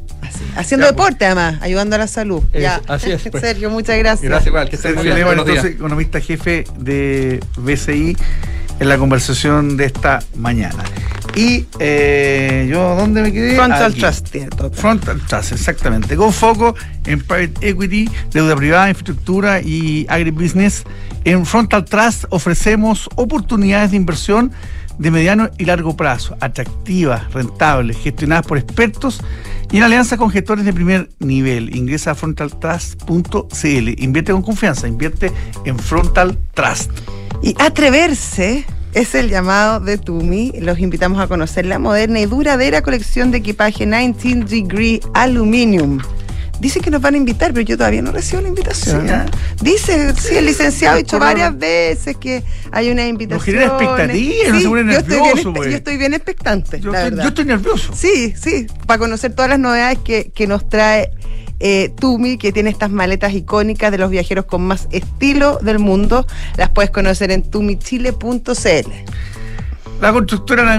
Haciendo pues. deporte, además, ayudando a la salud. ya. Así es. Pues. Sergio, muchas gracias. Gracias, igual. Que Sergio Levan, entonces, economista jefe de BCI, en la conversación de esta mañana. Y eh, yo, ¿dónde me quedé? Frontal Trust. Frontal Trust, exactamente. Con foco en private equity, deuda privada, infraestructura y agribusiness. En Frontal Trust ofrecemos oportunidades de inversión de mediano y largo plazo, atractivas, rentables, gestionadas por expertos y en alianza con gestores de primer nivel. Ingresa a frontaltrust.cl. Invierte con confianza, invierte en Frontal Trust. Y atreverse es el llamado de Tumi. Los invitamos a conocer la moderna y duradera colección de equipaje 19 Degree Aluminium. Dice que nos van a invitar, pero yo todavía no recibo la invitación. Dice, sí, el licenciado ha dicho varias veces que hay una invitación. No genera expectativa, no se pone nervioso. Yo estoy bien, expectante. Yo, estoy, nervioso. Sí, sí, para conocer todas las novedades que, que nos trae eh, Tumi, que tiene estas maletas icónicas de los viajeros con más estilo del mundo. Las puedes conocer en tumichile.cl. La constructora La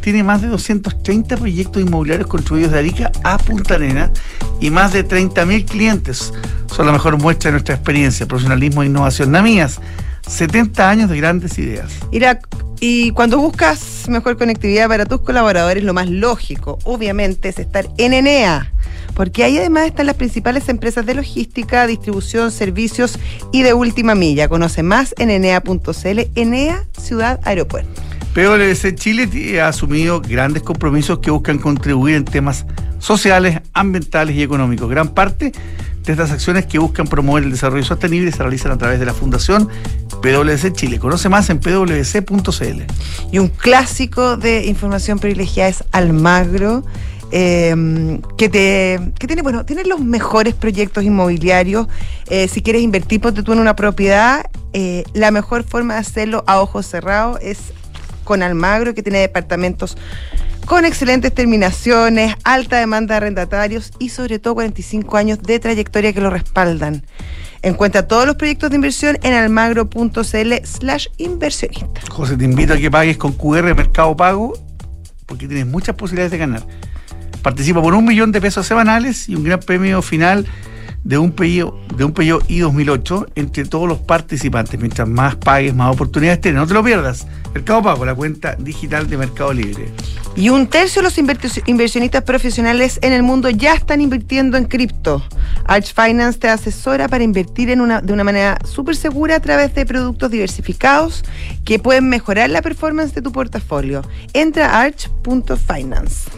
tiene más de 230 proyectos inmobiliarios construidos de Arica a Punta Arena y más de 30.000 clientes. Son la mejor muestra de nuestra experiencia, profesionalismo e innovación. Namías, 70 años de grandes ideas. y cuando buscas mejor conectividad para tus colaboradores, lo más lógico, obviamente, es estar en Enea porque ahí además están las principales empresas de logística, distribución, servicios y de última milla. Conoce más en enea.cl, Enea Ciudad Aeropuerto. PwC Chile ha asumido grandes compromisos que buscan contribuir en temas sociales, ambientales y económicos. Gran parte de estas acciones que buscan promover el desarrollo sostenible se realizan a través de la Fundación PwC Chile. Conoce más en pwc.cl. Y un clásico de información privilegiada es Almagro eh, que, te, que tiene, bueno, tiene los mejores proyectos inmobiliarios. Eh, si quieres invertir, ponte tú en una propiedad, eh, la mejor forma de hacerlo a ojos cerrados es con Almagro, que tiene departamentos con excelentes terminaciones, alta demanda de arrendatarios y sobre todo 45 años de trayectoria que lo respaldan. Encuentra todos los proyectos de inversión en almagro.cl slash inversionista. José, te invito a que pagues con QR Mercado Pago porque tienes muchas posibilidades de ganar. Participa por un millón de pesos semanales y un gran premio final de un Peugeot, de un Peugeot i2008 entre todos los participantes. Mientras más pagues, más oportunidades tienes. No te lo pierdas. Mercado Pago, la cuenta digital de Mercado Libre. Y un tercio de los inversionistas profesionales en el mundo ya están invirtiendo en cripto. Arch Finance te asesora para invertir en una, de una manera súper segura a través de productos diversificados que pueden mejorar la performance de tu portafolio. Entra a arch.finance.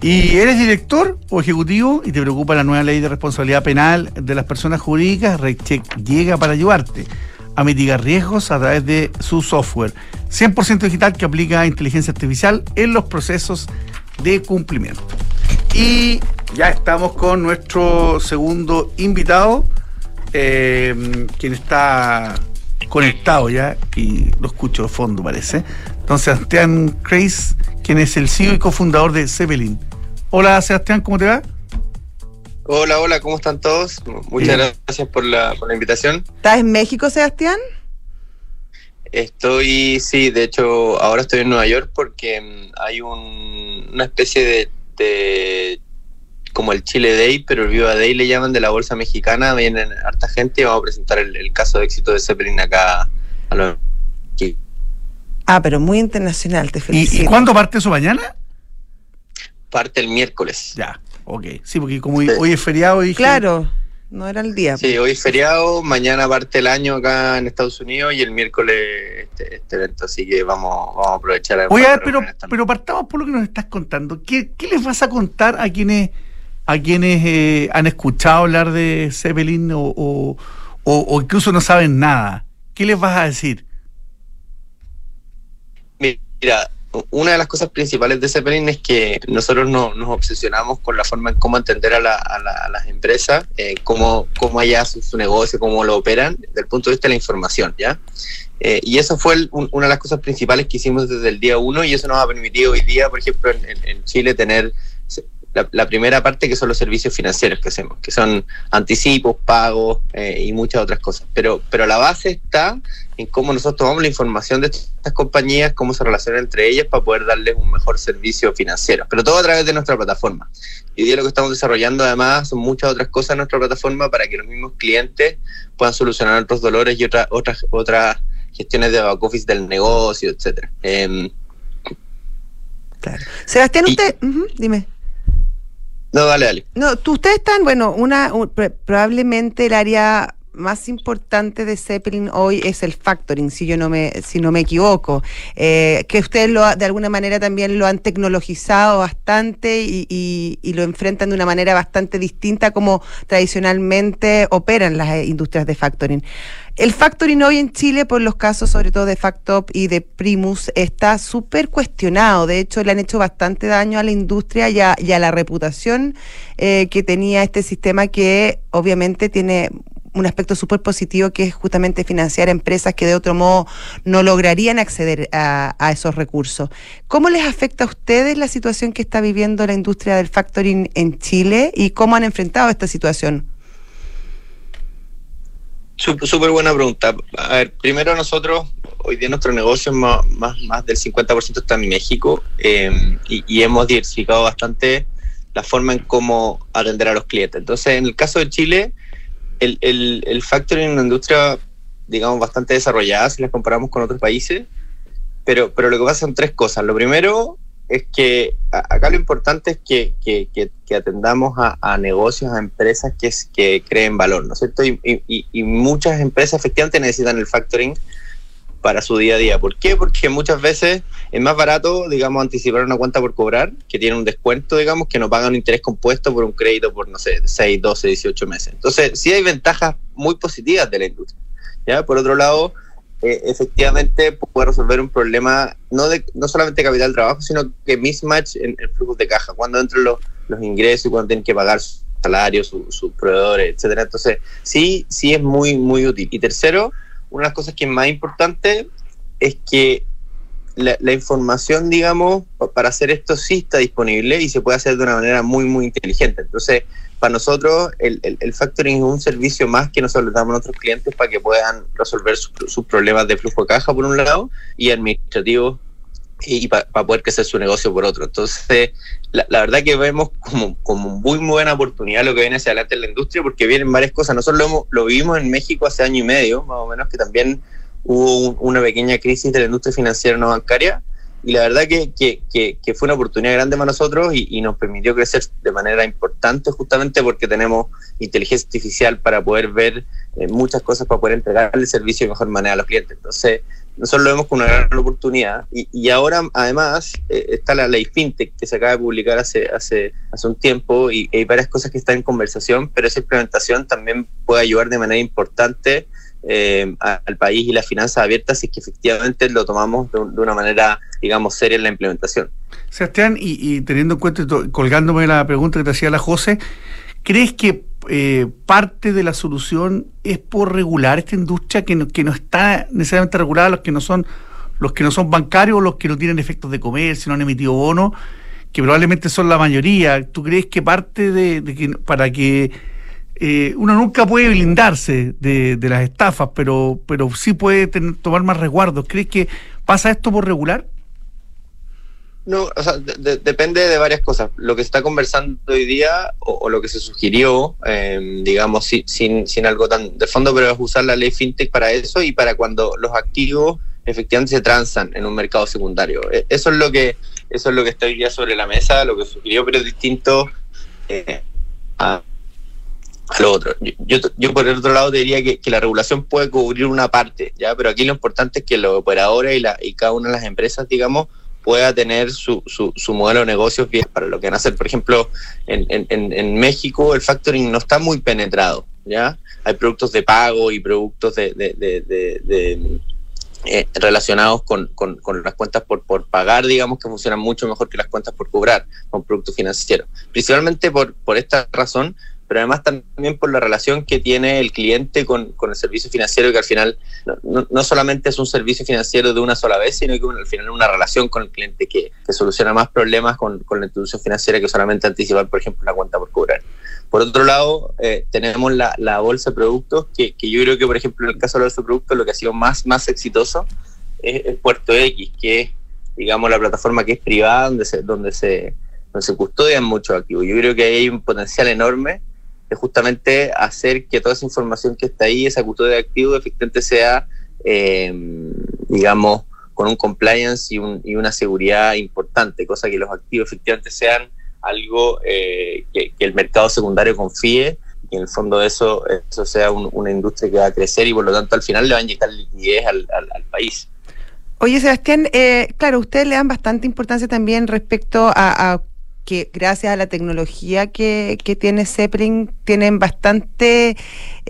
¿Y eres director o ejecutivo y te preocupa la nueva ley de responsabilidad penal de las personas jurídicas? RegCheck llega para ayudarte a mitigar riesgos a través de su software 100% digital que aplica inteligencia artificial en los procesos de cumplimiento. Y ya estamos con nuestro segundo invitado, eh, quien está conectado ya y lo escucho de fondo parece. Entonces, Sebastián Kreis, quien es el CEO y cofundador de Zeppelin. Hola Sebastián, ¿cómo te va? Hola, hola, ¿cómo están todos? Muchas Bien. gracias por la, por la invitación. ¿Estás en México, Sebastián? Estoy, sí, de hecho, ahora estoy en Nueva York porque mm, hay un, una especie de, de, como el Chile Day, pero el Viva Day le llaman de la Bolsa Mexicana. Vienen harta gente y vamos a presentar el, el caso de éxito de Zeppelin acá a los. Ah, pero muy internacional, te felicito. ¿Y, ¿Y cuándo parte eso mañana? Parte el miércoles. Ya, ok. Sí, porque como sí. hoy es feriado y. Claro. No era el día. Sí, hoy es feriado, mañana parte el año acá en Estados Unidos y el miércoles este, este evento, así que vamos, vamos a aprovechar. Oye, a ver, pero, pero partamos por lo que nos estás contando. ¿Qué, qué les vas a contar a quienes a quienes eh, han escuchado hablar de Zeppelin o, o, incluso no saben nada? ¿Qué les vas a decir? Mira, una de las cosas principales de Zeppelin es que nosotros no, nos obsesionamos con la forma en cómo entender a, la, a, la, a las empresas, eh, cómo, cómo allá su, negocio, cómo lo operan, desde el punto de vista de la información, ¿ya? Eh, y eso fue una de las cosas principales que hicimos desde el día uno y eso nos ha permitido hoy día, por ejemplo, en, en Chile tener la, la, primera parte que son los servicios financieros que hacemos, que son anticipos, pagos eh, y muchas otras cosas. Pero, pero la base está en cómo nosotros tomamos la información de estas compañías, cómo se relacionan entre ellas para poder darles un mejor servicio financiero. Pero todo a través de nuestra plataforma. Y hoy día lo que estamos desarrollando además son muchas otras cosas en nuestra plataforma para que los mismos clientes puedan solucionar otros dolores y otras otras otras gestiones de back office del negocio, etcétera. Eh, claro. Sebastián, usted, y, uh -huh, dime. No, dale, dale. No, tú, ustedes están, bueno, una un, probablemente el área más importante de Zeppelin hoy es el factoring, si yo no me, si no me equivoco, eh, que ustedes lo, de alguna manera también lo han tecnologizado bastante y, y, y, lo enfrentan de una manera bastante distinta como tradicionalmente operan las industrias de factoring. El factoring hoy en Chile, por los casos sobre todo de Factop y de Primus, está súper cuestionado. De hecho, le han hecho bastante daño a la industria y a, y a la reputación eh, que tenía este sistema que obviamente tiene un aspecto súper positivo que es justamente financiar empresas que de otro modo no lograrían acceder a, esos recursos. ¿Cómo les afecta a ustedes la situación que está viviendo la industria del factoring en Chile y cómo han enfrentado esta situación? Súper buena pregunta. A ver, primero nosotros, hoy día nuestro negocio más, más, más del 50% está en México y, y, hemos diversificado bastante la forma en cómo atender a los clientes. Entonces, en el caso de Chile, el, el, el factoring es una industria, digamos, bastante desarrollada si la comparamos con otros países, pero, pero lo que pasa son tres cosas. Lo primero es que acá lo importante es que, que, que, atendamos a, a, negocios, a empresas que, que creen valor, ¿no es cierto? Y, y, y, muchas empresas efectivamente necesitan el factoring para su día a día. ¿Por qué? Porque muchas veces es más barato, digamos, anticipar una cuenta por cobrar, que tiene un descuento, digamos, que no pagan un interés compuesto por un crédito por, no sé, 6, 12, 18 meses. Entonces, sí hay ventajas muy positivas de la industria. ¿ya? Por otro lado, eh, efectivamente puede resolver un problema no de no solamente capital trabajo, sino que mismatch en, en flujos de caja, cuando entran los, los ingresos cuando tienen que pagar sus salarios, sus proveedores, etcétera. Entonces, sí, sí es muy, muy útil. Y tercero, una de las cosas que es más importante es que la, información, digamos, para hacer esto sí está disponible y se puede hacer de una manera muy, muy inteligente. Entonces, para nosotros el, el, factoring es un servicio más que nosotros damos a nuestros clientes para que puedan resolver sus problemas de flujo de caja por un lado y administrativos y, para pa poder crecer su negocio por otro. Entonces, la, la, verdad que vemos como, como muy buena oportunidad lo que viene hacia adelante en la industria porque vienen varias cosas. Nosotros lo, hemos, lo vivimos en México hace año y medio, más o menos, que también hubo un, una pequeña crisis de la industria financiera no bancaria y la verdad que, que, que, que, fue una oportunidad grande para nosotros y, y, nos permitió crecer de manera importante justamente porque tenemos inteligencia artificial para poder ver eh, muchas cosas para poder entregar el servicio de mejor manera a los clientes. Entonces, nosotros lo vemos como una gran oportunidad y, y ahora además eh, está la ley FinTech que se acaba de publicar hace, hace, hace un tiempo y hay varias cosas que están en conversación, pero esa implementación también puede ayudar de manera importante eh, al país y las finanzas abiertas si es que efectivamente lo tomamos de, un, de, una manera, digamos, seria en la implementación. Sebastián, y, y teniendo en cuenta, colgándome la pregunta que te hacía la José, ¿crees que eh, parte de la solución es por regular esta industria que no, que no está necesariamente regulada, los que no son los que no son bancarios, los que no tienen efectos de comercio, no han emitido bonos, que probablemente son la mayoría. ¿Tú crees que parte de, que para que eh, uno nunca puede blindarse de, de, las estafas, pero, pero sí puede tener, tomar más resguardos. ¿Crees que pasa esto por regular? No, o sea, de, de, depende de varias cosas. Lo que se está conversando hoy día o, lo que se sugirió, eh, digamos, si, sin, sin algo tan de fondo, pero es usar la ley fintech para eso y para cuando los activos efectivamente se transan en un mercado secundario. Eso es lo que eso es lo que está hoy día sobre la mesa, lo que sugirió, pero es distinto eh, a lo otro. Yo, yo, yo, por el otro lado diría que, que, la regulación puede cubrir una parte, ya, pero aquí lo importante es que los operadores y, la, y cada una de las empresas, digamos, pueda tener su, su, modelo de negocios bien para lo que van a hacer. Por ejemplo, en, en, México el factoring no está muy penetrado, ya. Hay productos de pago y productos de, de eh, relacionados con, con, con, las cuentas por, por pagar, digamos, que funcionan mucho mejor que las cuentas por cobrar con productos financieros. Principalmente por, por esta razón, pero además también por la relación que tiene el cliente con, con el servicio financiero, que al final no, no, solamente es un servicio financiero de una sola vez, sino que al final es una relación con el cliente que, que soluciona más problemas con, con, la institución financiera que solamente anticipar, por ejemplo, la cuenta por cobrar. Por otro lado, eh, tenemos la, la, bolsa de productos, que, que, yo creo que, por ejemplo, en el caso de la bolsa de productos, lo que ha sido más, más exitoso es, es Puerto X, que es, digamos, la plataforma que es privada, donde se, donde se, donde se custodian muchos activos. Yo creo que hay un potencial enorme de justamente hacer que toda esa información que está ahí, esa custodia de activos, efectivamente sea, eh, digamos, con un compliance y, un, y, una seguridad importante, cosa que los activos efectivamente sean algo eh, que, el mercado secundario confíe y en el fondo eso, eso sea un, una industria que va a crecer y por lo tanto al final le va a inyectar liquidez al, país. Oye, Sebastián, eh, claro, ustedes le dan bastante importancia también respecto a que gracias a la tecnología que, que tiene Zeppelin tienen bastante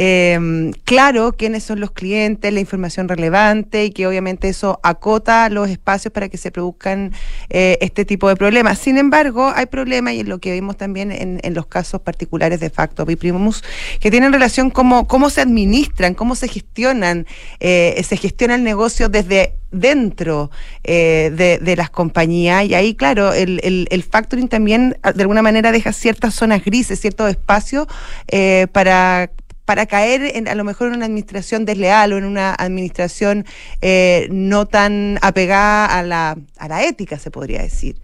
eh, claro quiénes son los clientes, la información relevante y que obviamente eso acota los espacios para que se produzcan eh, este tipo de problemas. Sin embargo, hay problemas y es lo que vimos también en, los casos particulares de Facto Primus que tienen relación cómo, cómo se administran, cómo se gestionan, eh, se gestiona el negocio desde dentro eh, de, de, las compañías y ahí claro el, el, el, factoring también de alguna manera deja ciertas zonas grises ciertos espacios eh, para para caer en, a lo mejor en una administración desleal o en una administración eh, no tan apegada a la, a la ética, se podría decir.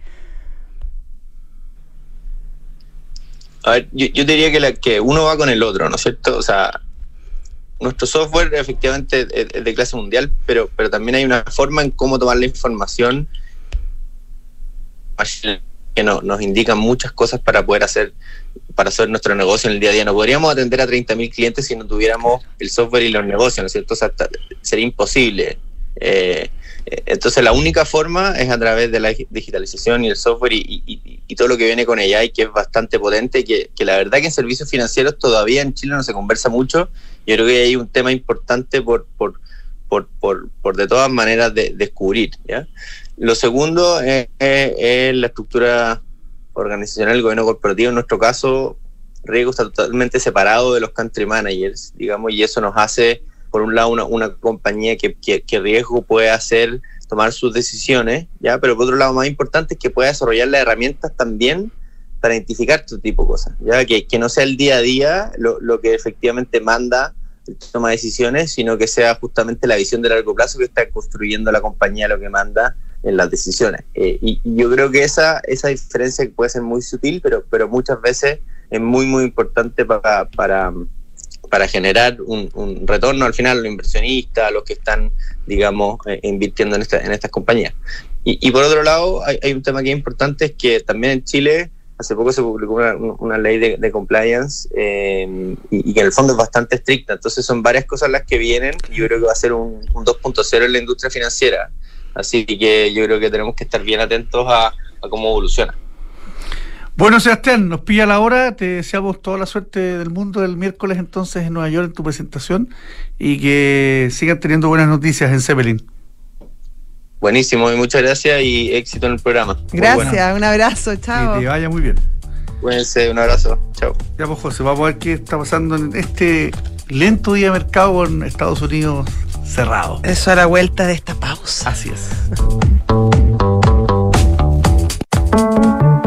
A ver, yo, yo diría que, la, que uno va con el otro, ¿no es cierto? O sea, nuestro software efectivamente es de clase mundial, pero, pero también hay una forma en cómo tomar la información que no, nos indican muchas cosas para poder hacer para hacer nuestro negocio en el día a día. No podríamos atender a 30.000 clientes si no tuviéramos el software y los negocios, ¿no es cierto? O sea, sería imposible. Eh, entonces la única forma es a través de la digitalización y el software y, todo lo que viene con ella y que es bastante potente, que, que, la verdad que en servicios financieros todavía en Chile no se conversa mucho. Yo creo que hay un tema importante por, por, por, por, por de todas maneras de, descubrir. ¿ya? Lo segundo es, la estructura organizacional del gobierno corporativo. En nuestro caso, Riego está totalmente separado de los country managers, digamos, y eso nos hace, por un lado, una, una compañía que, que, Riesgo puede hacer, tomar sus decisiones, ¿ya? pero por otro lado, más importante es que pueda desarrollar las herramientas también para identificar este tipo de cosas, ¿ya? Que, que no sea el día a día lo, lo que efectivamente manda toma decisiones, sino que sea justamente la visión de largo plazo que está construyendo la compañía lo que manda en las decisiones. Eh, y, yo creo que esa, esa diferencia puede ser muy sutil, pero, pero muchas veces es muy, muy importante para, para, para generar un, retorno al final a los inversionistas, a los que están, digamos, eh, invirtiendo en, esta, en estas compañías. Y, por otro lado, hay, un tema que es importante, es que también en Chile hace poco se publicó una, ley de, compliance eh, y, y, que en el fondo es bastante estricta. Entonces son varias cosas las que vienen y yo creo que va a ser un, un 2.0 en la industria financiera. Así que yo creo que tenemos que estar bien atentos a, a cómo evoluciona. Bueno, Sebastián, nos pilla la hora. Te deseamos toda la suerte del mundo el miércoles entonces en Nueva York en tu presentación y que sigan teniendo buenas noticias en Zeppelin. Buenísimo, y muchas gracias y éxito en el programa. Gracias, bueno. un abrazo, chao. Que te vaya muy bien. Cuídense, un abrazo, chao. Ya pues José, vamos a ver qué está pasando en este lento día de mercado con Estados Unidos cerrado. Eso a la vuelta de esta pausa. Así es.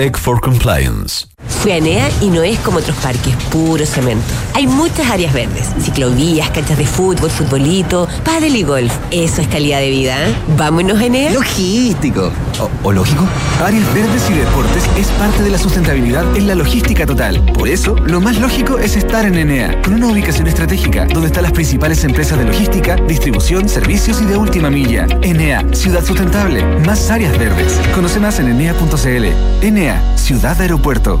Tech for Compliance. Fui a Enea y no es como otros parques, puro cemento. Hay muchas áreas verdes, ciclovías, canchas de fútbol, futbolito, pádel y golf. Eso es calidad de vida, ¿eh? Vámonos, Enea. Logístico. O, ¿O, lógico? Áreas verdes y deportes es parte de la sustentabilidad en la logística total. Por eso, lo más lógico es estar en Enea, con una ubicación estratégica, donde están las principales empresas de logística, distribución, servicios y de última milla. Enea, ciudad sustentable, más áreas verdes. Conoce más en enea.cl. Enea, ciudad aeropuerto.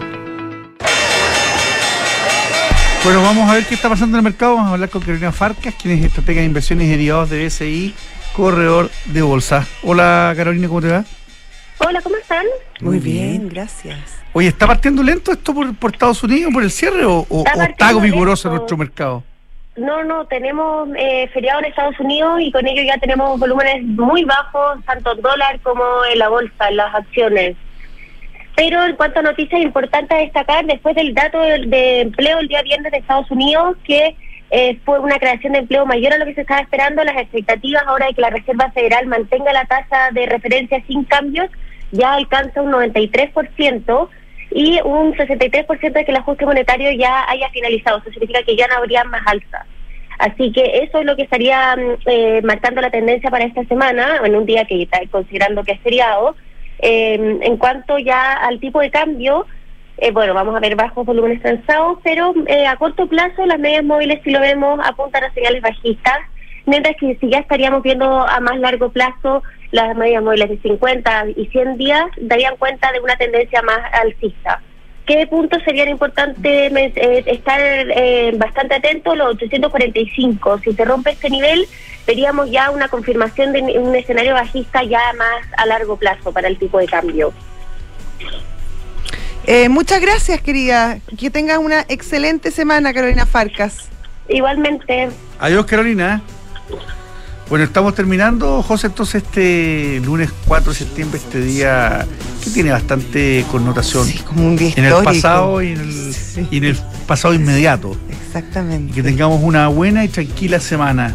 Bueno, vamos a ver qué está pasando en el mercado. Vamos a hablar con Carolina Farcas, quien es estratega de inversiones y derivados de BSI, corredor de bolsa. Hola Carolina, ¿cómo te va? Hola, ¿cómo están? Muy bien, gracias. Oye, ¿está partiendo lento esto por, por Estados Unidos, por el cierre o, o- Está o está vigoroso lento. nuestro mercado? No, no, tenemos eh, feriado en Estados Unidos y con ello ya tenemos volúmenes muy bajos, tanto en dólar como en la bolsa, en las acciones. Pero en cuanto a noticias importantes a destacar, después del dato de, empleo el día viernes de Estados Unidos, que eh, fue una creación de empleo mayor a lo que se estaba esperando, las expectativas ahora de que la Reserva Federal mantenga la tasa de referencia sin cambios ya alcanza un 93% y un 63% de que el ajuste monetario ya haya finalizado. Eso significa que ya no habría más alzas. Así que eso es lo que estaría mm, eh, marcando la tendencia para esta semana, en un día que está considerando que es feriado. Eh, en cuanto ya al tipo de cambio, eh, bueno, vamos a ver bajos volúmenes transados, pero eh, a corto plazo las medias móviles, si lo vemos, apuntan a señales bajistas, mientras que si ya estaríamos viendo a más largo plazo las medias móviles de 50 y 100 días, darían cuenta de una tendencia más alcista. ¿Qué puntos serían importantes men- eh, estar eh, bastante atentos? Los 845. Si se rompe este nivel, veríamos ya una confirmación de un escenario bajista ya más a largo plazo para el tipo de cambio. Eh, muchas gracias, querida. Que tengas una excelente semana, Carolina Farcas. Igualmente. Adiós Carolina. Bueno, estamos terminando, José, entonces este lunes 4 de septiembre, este día que tiene bastante connotación como un día en el pasado y en el, y en el pasado inmediato. Exactamente. Y que tengamos una buena y tranquila semana.